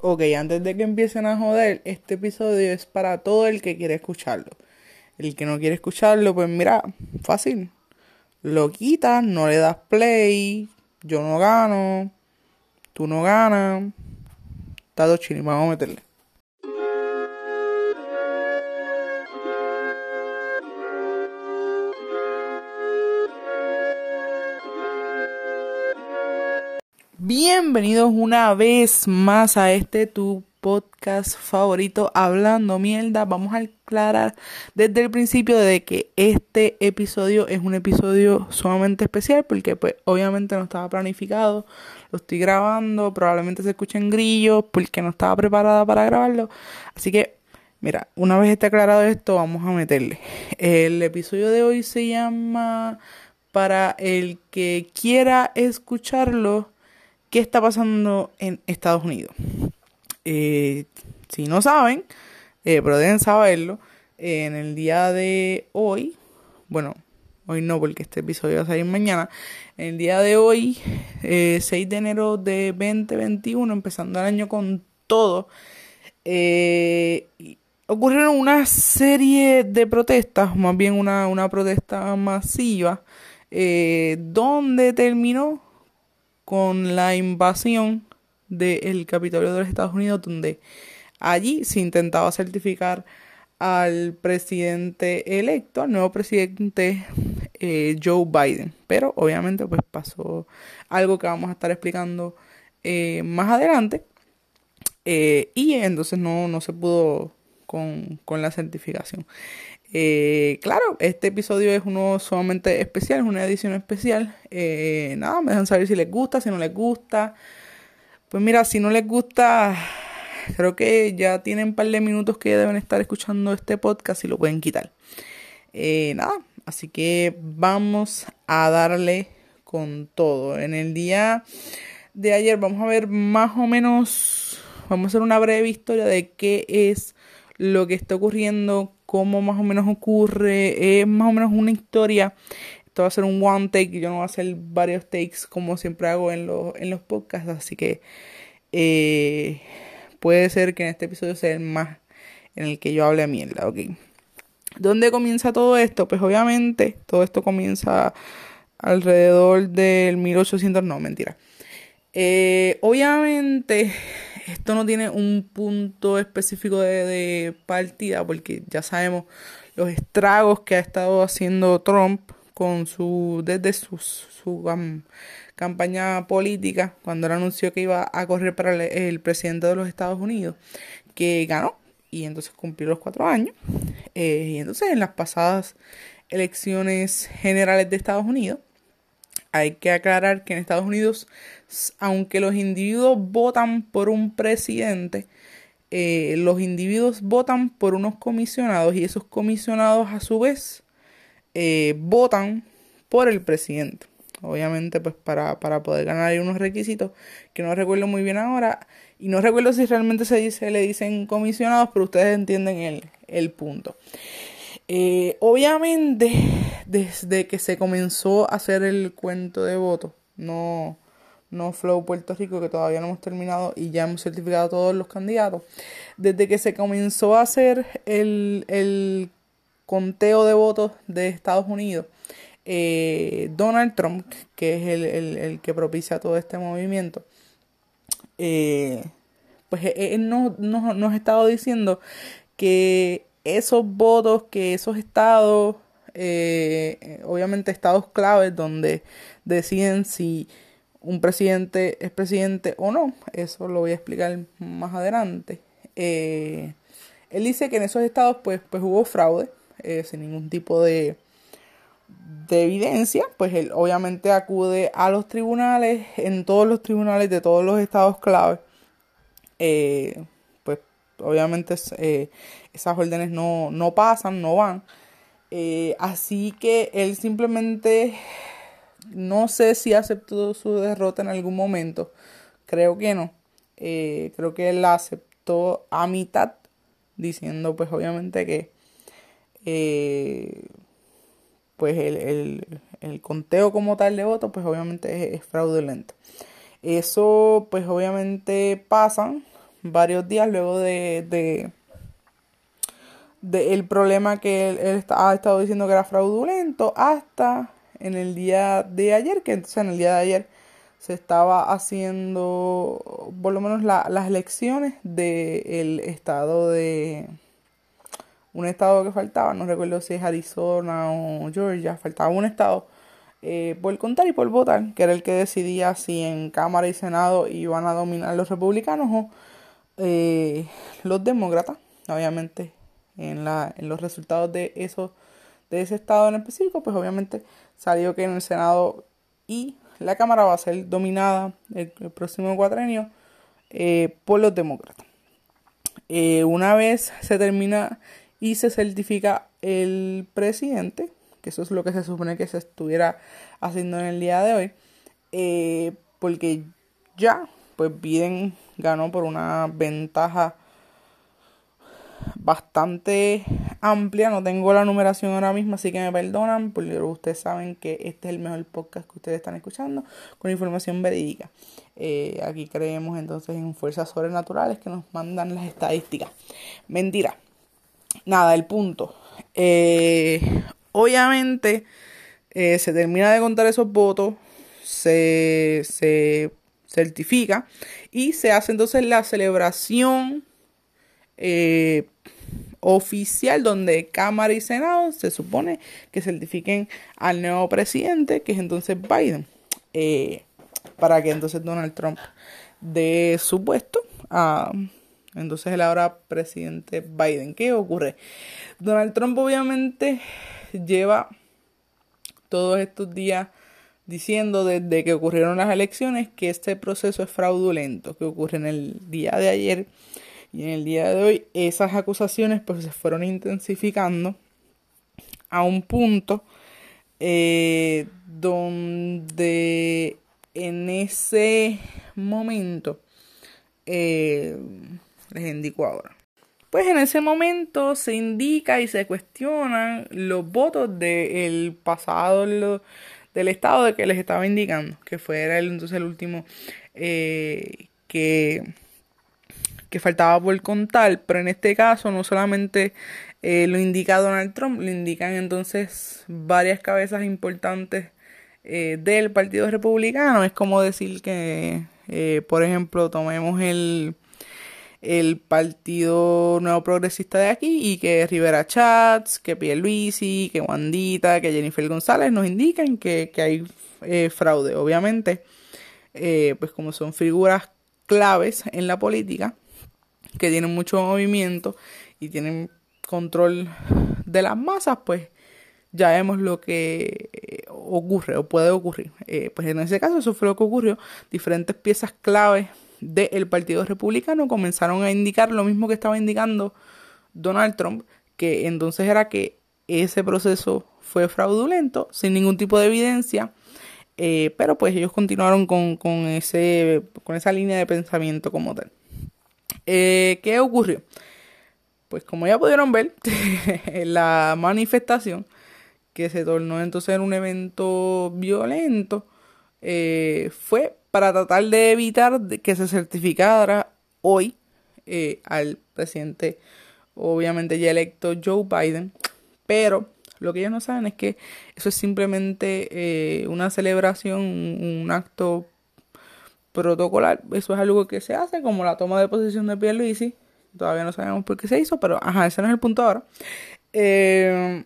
Ok, antes de que empiecen a joder, este episodio es para todo el que quiere escucharlo. El que no quiere escucharlo, pues mira, fácil. Lo quitas, no le das play, yo no gano, tú no ganas. Está dos chiles, vamos a meterle. Bienvenidos una vez más a este tu podcast favorito Hablando Mierda. Vamos a aclarar desde el principio de que este episodio es un episodio sumamente especial porque pues obviamente no estaba planificado, lo estoy grabando, probablemente se escuchen grillos porque no estaba preparada para grabarlo. Así que mira, una vez esté aclarado esto, vamos a meterle. El episodio de hoy se llama para el que quiera escucharlo qué está pasando en Estados Unidos. Eh, si no saben, eh, pero deben saberlo, en el día de hoy, bueno, hoy no porque este episodio va a salir mañana, en el día de hoy, 6 eh, de enero de 2021, empezando el año con todo, ocurrieron una serie de protestas, más bien una, una protesta masiva, donde terminó con la invasión del Capitolio de los Estados Unidos, donde allí se intentaba certificar al presidente electo, al nuevo presidente eh, Joe Biden. Pero obviamente pues pasó algo que vamos a estar explicando eh, más adelante. Eh, y entonces no, no se pudo con, con la certificación. Eh, claro, este episodio es uno sumamente especial, es una edición especial. Eh, nada, me dejan saber si les gusta, si no les gusta. Pues mira, si no les gusta, creo que ya tienen un par de minutos que deben estar escuchando este podcast y lo pueden quitar. Eh, nada, así que vamos a darle con todo. En el día de ayer vamos a ver más o menos, vamos a hacer una breve historia de qué es lo que está ocurriendo cómo más o menos ocurre, es más o menos una historia. Esto va a ser un one take, yo no voy a hacer varios takes como siempre hago en, los, en los podcasts, así que eh, puede ser que en este episodio sea el más en el que yo hable a mierda, ok. ¿Dónde comienza todo esto? Pues obviamente todo esto comienza alrededor del 1800, no, mentira. Eh, obviamente esto no tiene un punto específico de, partida porque ya sabemos los estragos que ha estado haciendo Trump con su desde su, su campaña política cuando él anunció que iba a correr para el, presidente de los Estados Unidos que ganó y entonces cumplió los cuatro años eh, y entonces en las pasadas elecciones generales de Estados Unidos hay que aclarar que en Estados Unidos, aunque los individuos votan por un presidente, eh, los individuos votan por unos comisionados y esos comisionados a su vez eh, votan por el presidente. Obviamente, pues para, para poder ganar hay unos requisitos que no recuerdo muy bien ahora y no recuerdo si realmente se dice, le dicen comisionados, pero ustedes entienden el, el punto. Eh, obviamente, desde que se comenzó a hacer el cuento de votos, no, no Flow Puerto Rico, que todavía no hemos terminado y ya hemos certificado todos los candidatos, desde que se comenzó a hacer el, el conteo de votos de Estados Unidos, eh, Donald Trump, que es el, el, que propicia todo este movimiento, eh, pues él nos, nos ha estado diciendo que esos votos que esos estados, eh, obviamente estados claves donde deciden si un presidente es presidente o no, eso lo voy a explicar más adelante. Eh, él dice que en esos estados pues, pues hubo fraude, eh, sin ningún tipo de, de evidencia, pues él obviamente acude a los tribunales, en todos los tribunales de todos los estados claves, pues obviamente esas órdenes no, no pasan, no van. Eh, así que él simplemente no sé si aceptó su derrota en algún momento. Creo que no. Eh, creo que él la aceptó a mitad, diciendo pues obviamente que eh, pues el, el, conteo como tal de votos pues obviamente es, fraudulento. Eso pues obviamente pasa varios días luego de, de, de el problema que él, ha estado diciendo que era fraudulento hasta en el día de ayer, que entonces en el día de ayer se estaba haciendo por lo menos las elecciones del estado de un estado que faltaba, no recuerdo si es Arizona o Georgia, faltaba un estado eh, por contar y por votar, que era el que decidía si en Cámara y Senado iban a dominar los republicanos o eh, los demócratas, obviamente en, la, en los resultados de, esos, de ese estado en específico, pues obviamente salió que en el Senado y la Cámara va a ser dominada el, próximo cuatrenio eh, por los demócratas. una vez se termina y se certifica el presidente, que eso es lo que se supone que se estuviera haciendo en el día de hoy, eh, porque ya, pues Biden ganó por una ventaja bastante amplia, no tengo la numeración ahora mismo, así que me perdonan, porque ustedes saben que este es el mejor podcast que ustedes están escuchando, con información verídica. Eh, aquí creemos entonces en fuerzas sobrenaturales que nos mandan las estadísticas. Mentira, nada, el punto. Eh, obviamente, eh, se termina de contar esos votos, se, se certifica y se hace entonces la celebración oficial donde Cámara y Senado se supone que certifiquen al nuevo presidente, que es entonces Biden, para que entonces Donald Trump dé su puesto a entonces el ahora presidente Biden. ¿Qué ocurre? Donald Trump obviamente lleva todos estos días diciendo desde que ocurrieron las elecciones que este proceso es fraudulento, que ocurre en el día de ayer y en el día de hoy esas acusaciones pues se fueron intensificando a un punto eh, donde en ese momento eh, les indico ahora. Pues en ese momento se indica y se cuestionan los votos del pasado del estado de que les estaba indicando, que fuera el, entonces el último eh, que, que faltaba por contar, pero en este caso no solamente eh, lo indica Donald Trump, lo indican entonces varias cabezas importantes eh, del Partido Republicano. Es como decir que, por ejemplo, tomemos el el Partido Nuevo Progresista de aquí y que Rivera Chats, que Pierluisi, que Wandita, que Jennifer González nos indican que, hay eh, fraude. Obviamente, eh, pues como son figuras claves en la política, que tienen mucho movimiento y tienen control de las masas, pues ya vemos lo que eh, ocurre o puede ocurrir. pues en ese caso eso fue lo que ocurrió. Diferentes piezas claves del Partido Republicano comenzaron a indicar lo mismo que estaba indicando Donald Trump, que entonces era que ese proceso fue fraudulento, sin ningún tipo de evidencia, eh, pero pues ellos continuaron con, ese, con esa línea de pensamiento como tal. Eh, ¿Qué ocurrió? Pues como ya pudieron ver, la manifestación que se tornó entonces en un evento violento eh, fue para tratar de evitar que se certificara hoy eh, al presidente, obviamente ya electo Joe Biden, pero lo que ellos no saben es que eso es simplemente eh, una celebración, un, acto protocolar. Eso es algo que se hace, como la toma de posesión de Pierluisi. Todavía no sabemos por qué se hizo, pero ajá, ese no es el punto ahora. Eh,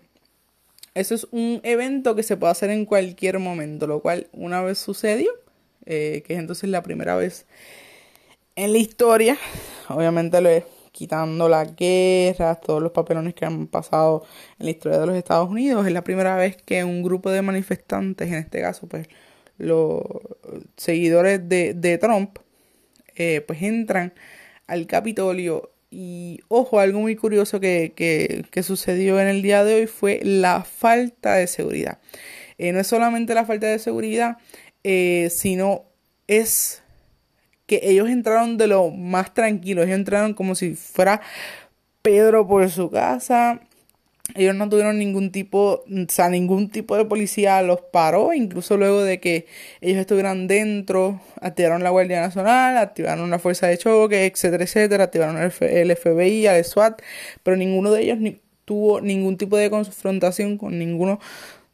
eso es un evento que se puede hacer en cualquier momento, lo cual una vez sucedió, eh, que es entonces la primera vez en la historia, obviamente lo es quitando las guerras, todos los papelones que han pasado en la historia de los Estados Unidos, es la primera vez que un grupo de manifestantes, en este caso pues los seguidores de, de Trump, eh, pues entran al Capitolio y ojo, algo muy curioso que, que, que, sucedió en el día de hoy fue la falta de seguridad. Eh, no es solamente la falta de seguridad, eh, sino es que ellos entraron de lo más tranquilo, ellos entraron como si fuera Pedro por su casa, ellos no tuvieron ningún tipo, o sea, ningún tipo de policía los paró, incluso luego de que ellos estuvieran dentro, activaron la Guardia Nacional, activaron una fuerza de choque, etcétera, etcétera, activaron el, FBI, el SWAT, pero ninguno de ellos tuvo ningún tipo de confrontación con ninguno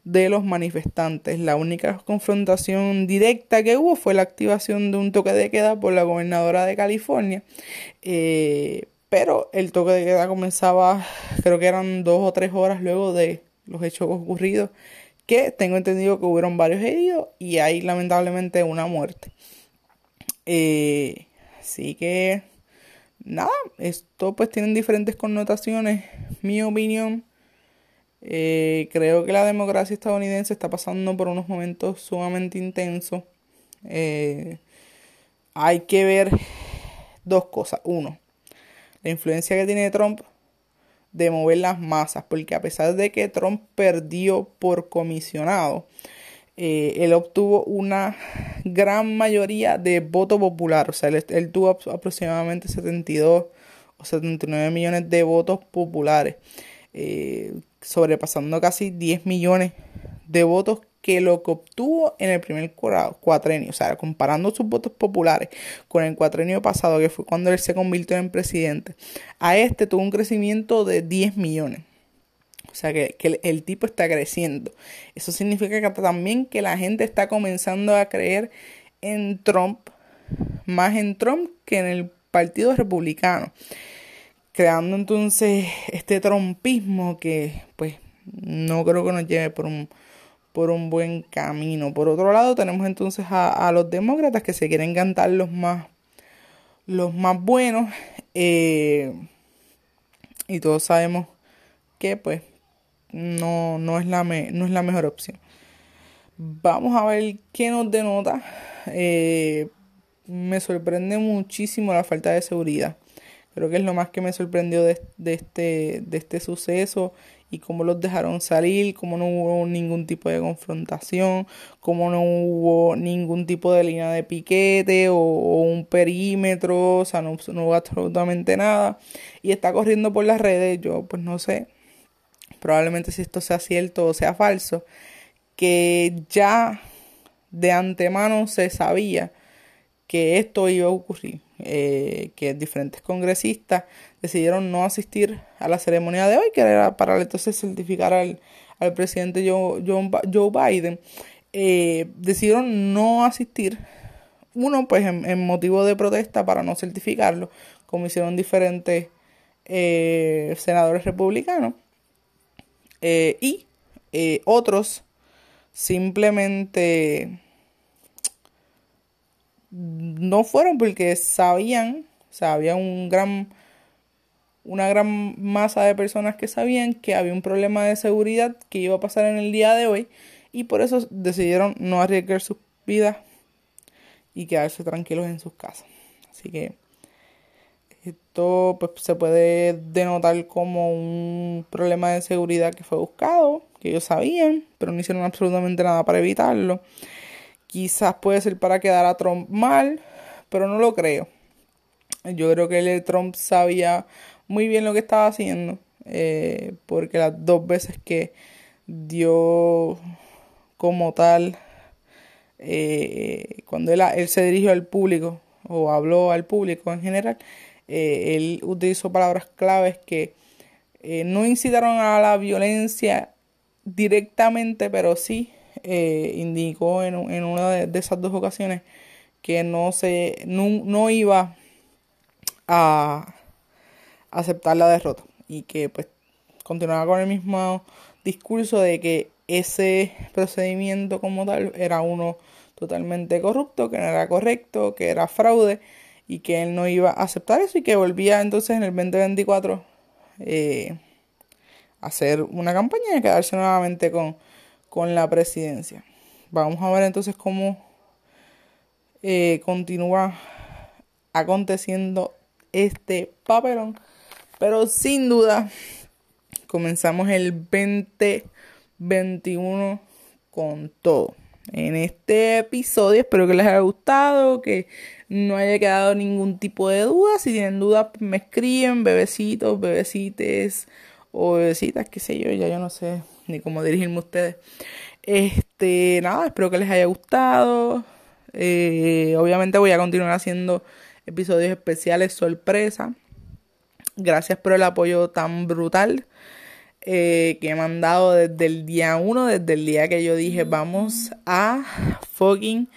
de los manifestantes. La única confrontación directa que hubo fue la activación de un toque de queda por la gobernadora de California. Eh, pero el toque de queda comenzaba, creo que eran dos o tres horas luego de los hechos ocurridos, que tengo entendido que hubieron varios heridos y hay lamentablemente una muerte. Eh, así que, nada, esto pues tiene diferentes connotaciones. Mi opinión, eh, creo que la democracia estadounidense está pasando por unos momentos sumamente intensos. Eh, hay que ver dos cosas. Uno, la influencia que tiene Trump de mover las masas, porque a pesar de que Trump perdió por comisionado, eh, él obtuvo una gran mayoría de voto popular, o sea, él, tuvo aproximadamente 72 o 79 millones de votos populares, eh, sobrepasando casi 10 millones de votos que lo que obtuvo en el primer cuatrenio, o sea, comparando sus votos populares con el cuatrenio pasado, que fue cuando él se convirtió en presidente, a este tuvo un crecimiento de 10 millones. O sea que, el, tipo está creciendo. Eso significa que también que la gente está comenzando a creer en Trump, más en Trump que en el Partido Republicano. Creando entonces este trumpismo que pues no creo que nos lleve por un por un buen camino. Por otro lado, tenemos entonces a, los demócratas que se quieren cantar los más, los más buenos. Eh, y todos sabemos que pues no, no, es la no es la mejor opción. Vamos a ver qué nos denota. Eh, me sorprende muchísimo la falta de seguridad. Creo que es lo más que me sorprendió de, de, este, de este suceso y cómo los dejaron salir, cómo no hubo ningún tipo de confrontación, cómo no hubo ningún tipo de línea de piquete o, un perímetro, o sea, no, no hubo absolutamente nada. Y está corriendo por las redes, yo pues no sé, probablemente si esto sea cierto o sea falso, que ya de antemano se sabía que esto iba a ocurrir, eh, que diferentes congresistas decidieron no asistir a la ceremonia de hoy, que era para entonces certificar al, al presidente Joe, Joe, Biden, eh, decidieron no asistir. Uno, pues en, motivo de protesta para no certificarlo, como hicieron diferentes eh, senadores republicanos. Y otros simplemente no fueron porque sabían, o sea, había un gran una gran masa de personas que sabían que había un problema de seguridad que iba a pasar en el día de hoy y por eso decidieron no arriesgar sus vidas y quedarse tranquilos en sus casas. Así que esto pues, se puede denotar como un problema de seguridad que fue buscado, que ellos sabían, pero no hicieron absolutamente nada para evitarlo. Quizás puede ser para quedar a Trump mal, pero no lo creo. Yo creo que el Trump sabía muy bien lo que estaba haciendo, eh, porque las dos veces que dio como tal, eh, cuando él, se dirigió al público o habló al público en general, eh, él utilizó palabras claves que no incitaron a la violencia directamente, pero sí indicó en, en una de, esas dos ocasiones que no se no iba a aceptar la derrota y que pues continuaba con el mismo discurso de que ese procedimiento como tal era uno totalmente corrupto, que no era correcto, que era fraude y que él no iba a aceptar eso y que volvía entonces en el 2024 eh, a hacer una campaña y a quedarse nuevamente con, con la presidencia. Vamos a ver entonces cómo eh, continúa aconteciendo este papelón pero sin duda, comenzamos el 2021 con todo. En este episodio espero que les haya gustado, que no haya quedado ningún tipo de duda. Si tienen dudas, me escriben, bebecitos, bebecites o bebecitas, qué sé yo, ya yo no sé ni cómo dirigirme a ustedes. Este, nada, espero que les haya gustado. Eh, obviamente voy a continuar haciendo episodios especiales sorpresa. Gracias por el apoyo tan brutal eh, que me han dado desde el día uno, desde el día que yo dije vamos a fucking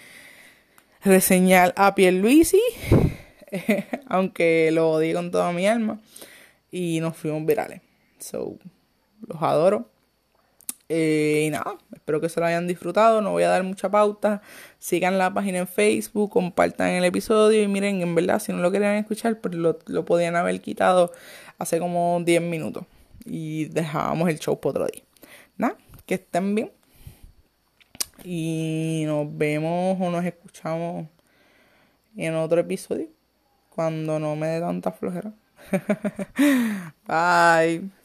reseñar a Pierluisi, aunque lo odié con toda mi alma, y nos fuimos virales. So, los adoro. Eh, y nada, espero que se lo hayan disfrutado. No voy a dar mucha pauta. Sigan la página en Facebook, compartan el episodio. Y miren, en verdad, si no lo querían escuchar, pues lo, lo podían haber quitado hace como 10 minutos. Y dejábamos el show por otro día. Nada, que estén bien. Y nos vemos o nos escuchamos en otro episodio. Cuando no me dé tanta flojera. Bye.